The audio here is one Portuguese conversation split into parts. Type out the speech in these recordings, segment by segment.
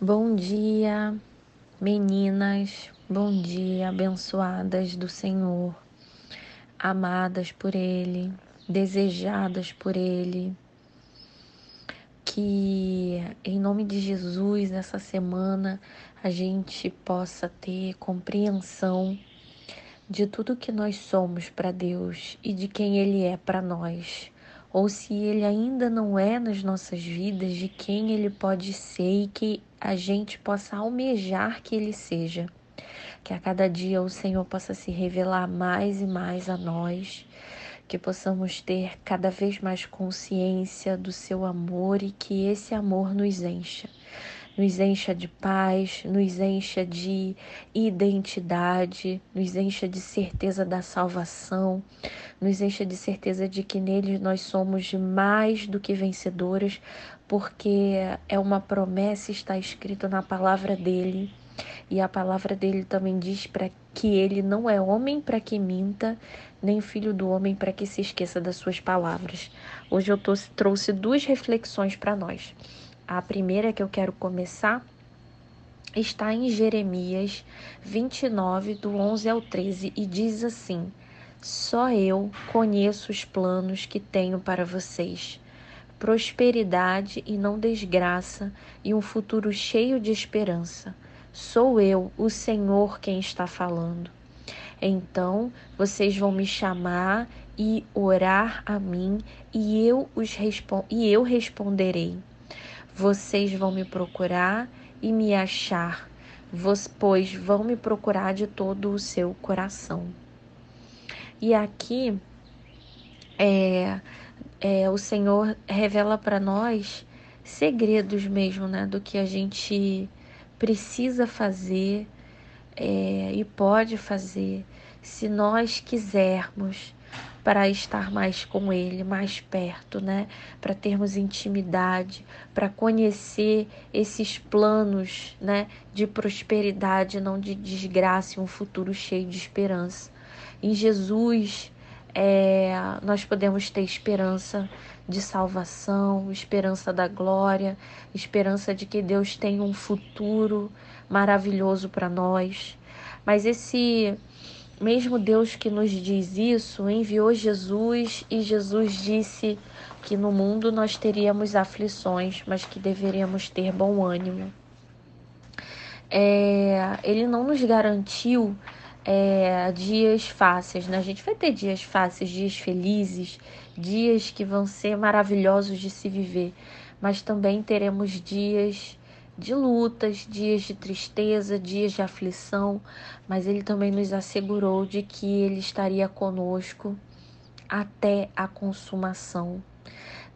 Bom dia, meninas, bom dia, abençoadas do Senhor, amadas por Ele, desejadas por Ele. Que em nome de Jesus, essa semana, a gente possa ter compreensão de tudo que nós somos para Deus e de quem Ele é para nós ou se ele ainda não é nas nossas vidas, de quem ele pode ser e que a gente possa almejar que ele seja. Que a cada dia o Senhor possa se revelar mais e mais a nós, que possamos ter cada vez mais consciência do seu amor e que esse amor nos encha nos encha de paz, nos encha de identidade, nos encha de certeza da salvação, nos encha de certeza de que nele nós somos mais do que vencedoras, porque é uma promessa está escrita na palavra dele. E a palavra dele também diz para que ele não é homem para que minta, nem filho do homem para que se esqueça das suas palavras. Hoje eu trouxe duas reflexões para nós. A primeira que eu quero começar está em Jeremias 29, do 11 ao 13, e diz assim: Só eu conheço os planos que tenho para vocês. Prosperidade e não desgraça, e um futuro cheio de esperança. Sou eu, o Senhor, quem está falando. Então vocês vão me chamar e orar a mim, e eu, os e eu responderei. Vocês vão me procurar e me achar, pois vão me procurar de todo o seu coração. E aqui é, é, o Senhor revela para nós segredos mesmo, né, do que a gente precisa fazer é, e pode fazer se nós quisermos para estar mais com Ele, mais perto, né? Para termos intimidade, para conhecer esses planos, né? De prosperidade, não de desgraça, e um futuro cheio de esperança. Em Jesus, é, nós podemos ter esperança de salvação, esperança da glória, esperança de que Deus tem um futuro maravilhoso para nós. Mas esse mesmo Deus que nos diz isso, enviou Jesus e Jesus disse que no mundo nós teríamos aflições, mas que deveríamos ter bom ânimo. É, ele não nos garantiu é, dias fáceis, né? A gente vai ter dias fáceis, dias felizes, dias que vão ser maravilhosos de se viver, mas também teremos dias de lutas, dias de tristeza, dias de aflição, mas ele também nos assegurou de que ele estaria conosco até a consumação,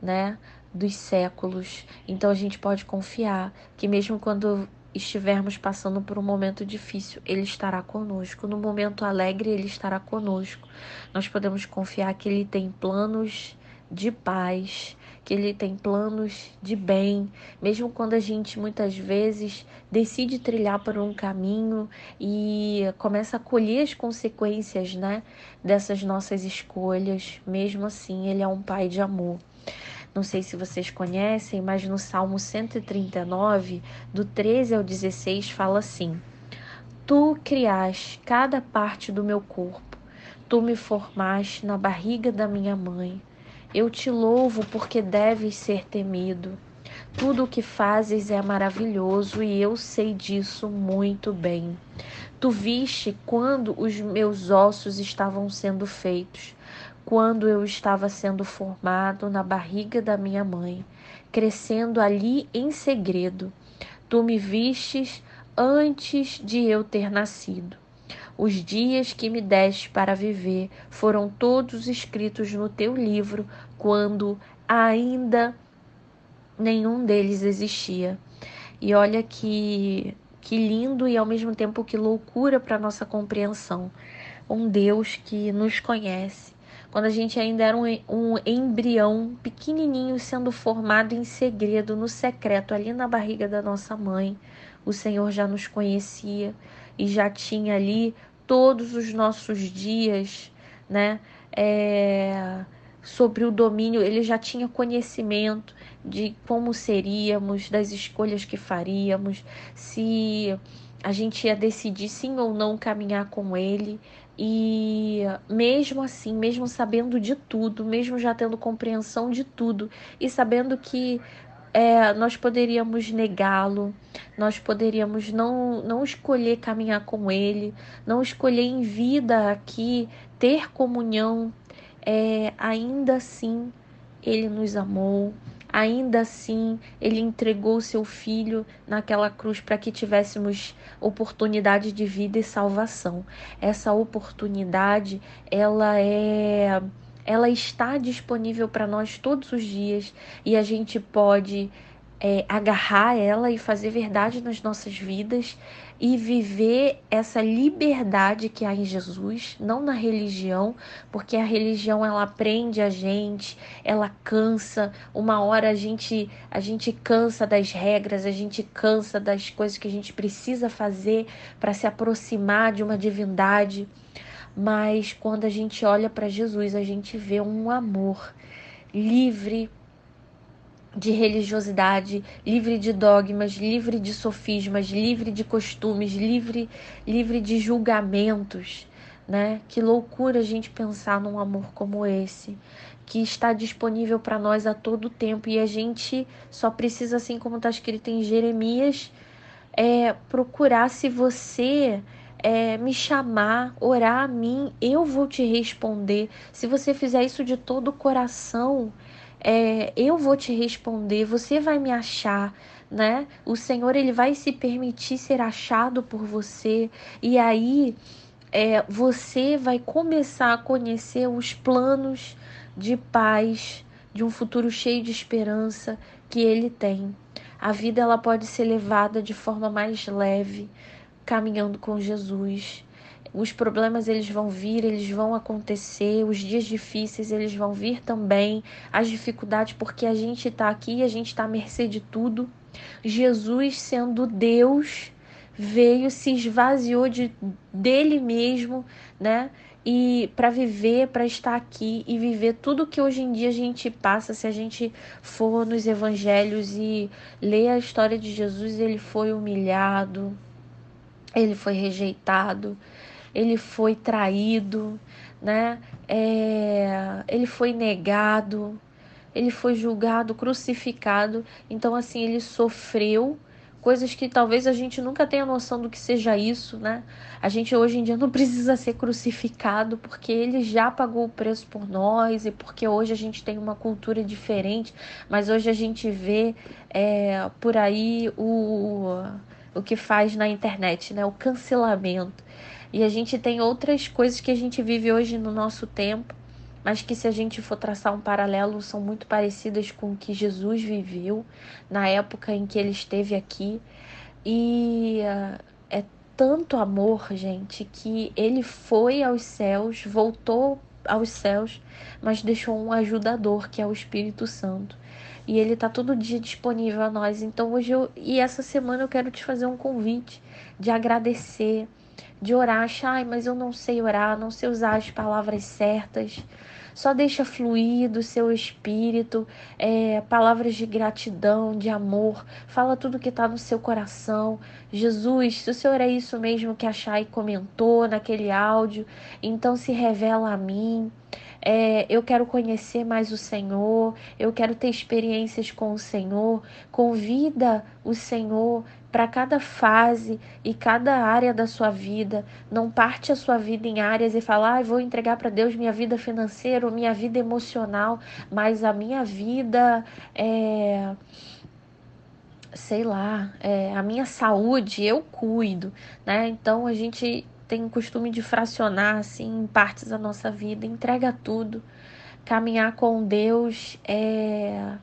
né, dos séculos. Então a gente pode confiar que mesmo quando estivermos passando por um momento difícil, ele estará conosco. No momento alegre, ele estará conosco. Nós podemos confiar que ele tem planos de paz, que ele tem planos de bem, mesmo quando a gente muitas vezes decide trilhar por um caminho e começa a colher as consequências, né, dessas nossas escolhas, mesmo assim, ele é um pai de amor. Não sei se vocês conhecem, mas no Salmo 139, do 13 ao 16, fala assim: Tu criaste cada parte do meu corpo, tu me formaste na barriga da minha mãe. Eu te louvo porque deves ser temido. Tudo o que fazes é maravilhoso e eu sei disso muito bem. Tu viste quando os meus ossos estavam sendo feitos, quando eu estava sendo formado na barriga da minha mãe, crescendo ali em segredo. Tu me vistes antes de eu ter nascido. Os dias que me deste para viver foram todos escritos no teu livro, quando ainda nenhum deles existia. E olha que, que lindo e ao mesmo tempo que loucura para nossa compreensão. Um Deus que nos conhece. Quando a gente ainda era um, um embrião pequenininho sendo formado em segredo, no secreto, ali na barriga da nossa mãe, o Senhor já nos conhecia e já tinha ali todos os nossos dias, né? É, sobre o domínio, ele já tinha conhecimento de como seríamos, das escolhas que faríamos, se a gente ia decidir sim ou não caminhar com ele. E mesmo assim, mesmo sabendo de tudo, mesmo já tendo compreensão de tudo e sabendo que é, nós poderíamos negá-lo, nós poderíamos não, não escolher caminhar com ele, não escolher em vida aqui ter comunhão, é, ainda assim ele nos amou, ainda assim ele entregou seu filho naquela cruz para que tivéssemos oportunidade de vida e salvação. Essa oportunidade, ela é ela está disponível para nós todos os dias e a gente pode é, agarrar ela e fazer verdade nas nossas vidas e viver essa liberdade que há em Jesus, não na religião, porque a religião ela prende a gente, ela cansa. Uma hora a gente a gente cansa das regras, a gente cansa das coisas que a gente precisa fazer para se aproximar de uma divindade. Mas quando a gente olha para Jesus, a gente vê um amor livre de religiosidade, livre de dogmas, livre de sofismas, livre de costumes, livre, livre de julgamentos, né? Que loucura a gente pensar num amor como esse, que está disponível para nós a todo tempo e a gente só precisa, assim como está escrito em Jeremias, é, procurar se você é, me chamar, orar a mim, eu vou te responder. Se você fizer isso de todo o coração, é, eu vou te responder, você vai me achar, né? O Senhor ele vai se permitir ser achado por você e aí é, você vai começar a conhecer os planos de paz, de um futuro cheio de esperança que Ele tem. A vida ela pode ser levada de forma mais leve, caminhando com Jesus. Os problemas eles vão vir, eles vão acontecer, os dias difíceis eles vão vir também, as dificuldades, porque a gente está aqui, a gente está à mercê de tudo. Jesus, sendo Deus, veio, se esvaziou de, dele mesmo, né? E para viver, para estar aqui e viver tudo que hoje em dia a gente passa, se a gente for nos evangelhos e ler a história de Jesus, ele foi humilhado, ele foi rejeitado, ele foi traído, né? É, ele foi negado, ele foi julgado, crucificado. Então, assim, ele sofreu coisas que talvez a gente nunca tenha noção do que seja isso, né? A gente hoje em dia não precisa ser crucificado porque ele já pagou o preço por nós e porque hoje a gente tem uma cultura diferente, mas hoje a gente vê é, por aí o, o que faz na internet, né? O cancelamento. E a gente tem outras coisas que a gente vive hoje no nosso tempo, mas que se a gente for traçar um paralelo, são muito parecidas com o que Jesus viveu na época em que ele esteve aqui. E uh, é tanto amor, gente, que ele foi aos céus, voltou aos céus, mas deixou um ajudador, que é o Espírito Santo. E ele está todo dia disponível a nós. Então hoje eu, e essa semana eu quero te fazer um convite de agradecer de orar, ai, mas eu não sei orar, não sei usar as palavras certas. Só deixa fluir do seu espírito, é, palavras de gratidão, de amor. Fala tudo que está no seu coração. Jesus, se o Senhor é isso mesmo que a Chay comentou naquele áudio, então se revela a mim. É, eu quero conhecer mais o Senhor, eu quero ter experiências com o Senhor. Convida o Senhor para cada fase e cada área da sua vida. Não parte a sua vida em áreas e falar, ah, vou entregar para Deus minha vida financeira minha vida emocional, mas a minha vida é sei lá, é, a minha saúde eu cuido, né? Então a gente tem o costume de fracionar assim em partes da nossa vida, entrega tudo. Caminhar com Deus é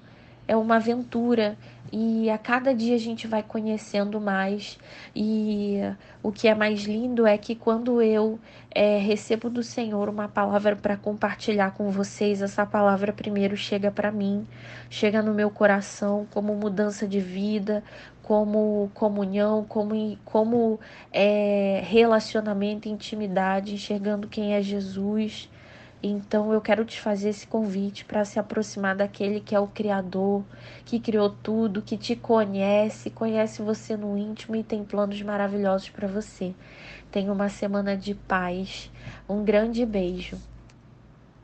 é uma aventura e a cada dia a gente vai conhecendo mais. E o que é mais lindo é que quando eu é, recebo do Senhor uma palavra para compartilhar com vocês, essa palavra primeiro chega para mim, chega no meu coração como mudança de vida, como comunhão, como, como é, relacionamento, intimidade, enxergando quem é Jesus Então eu quero te fazer esse convite para se aproximar daquele que é o Criador, que criou tudo, que te conhece, conhece você no íntimo e tem planos maravilhosos para você. Tenha uma semana de paz. Um grande beijo.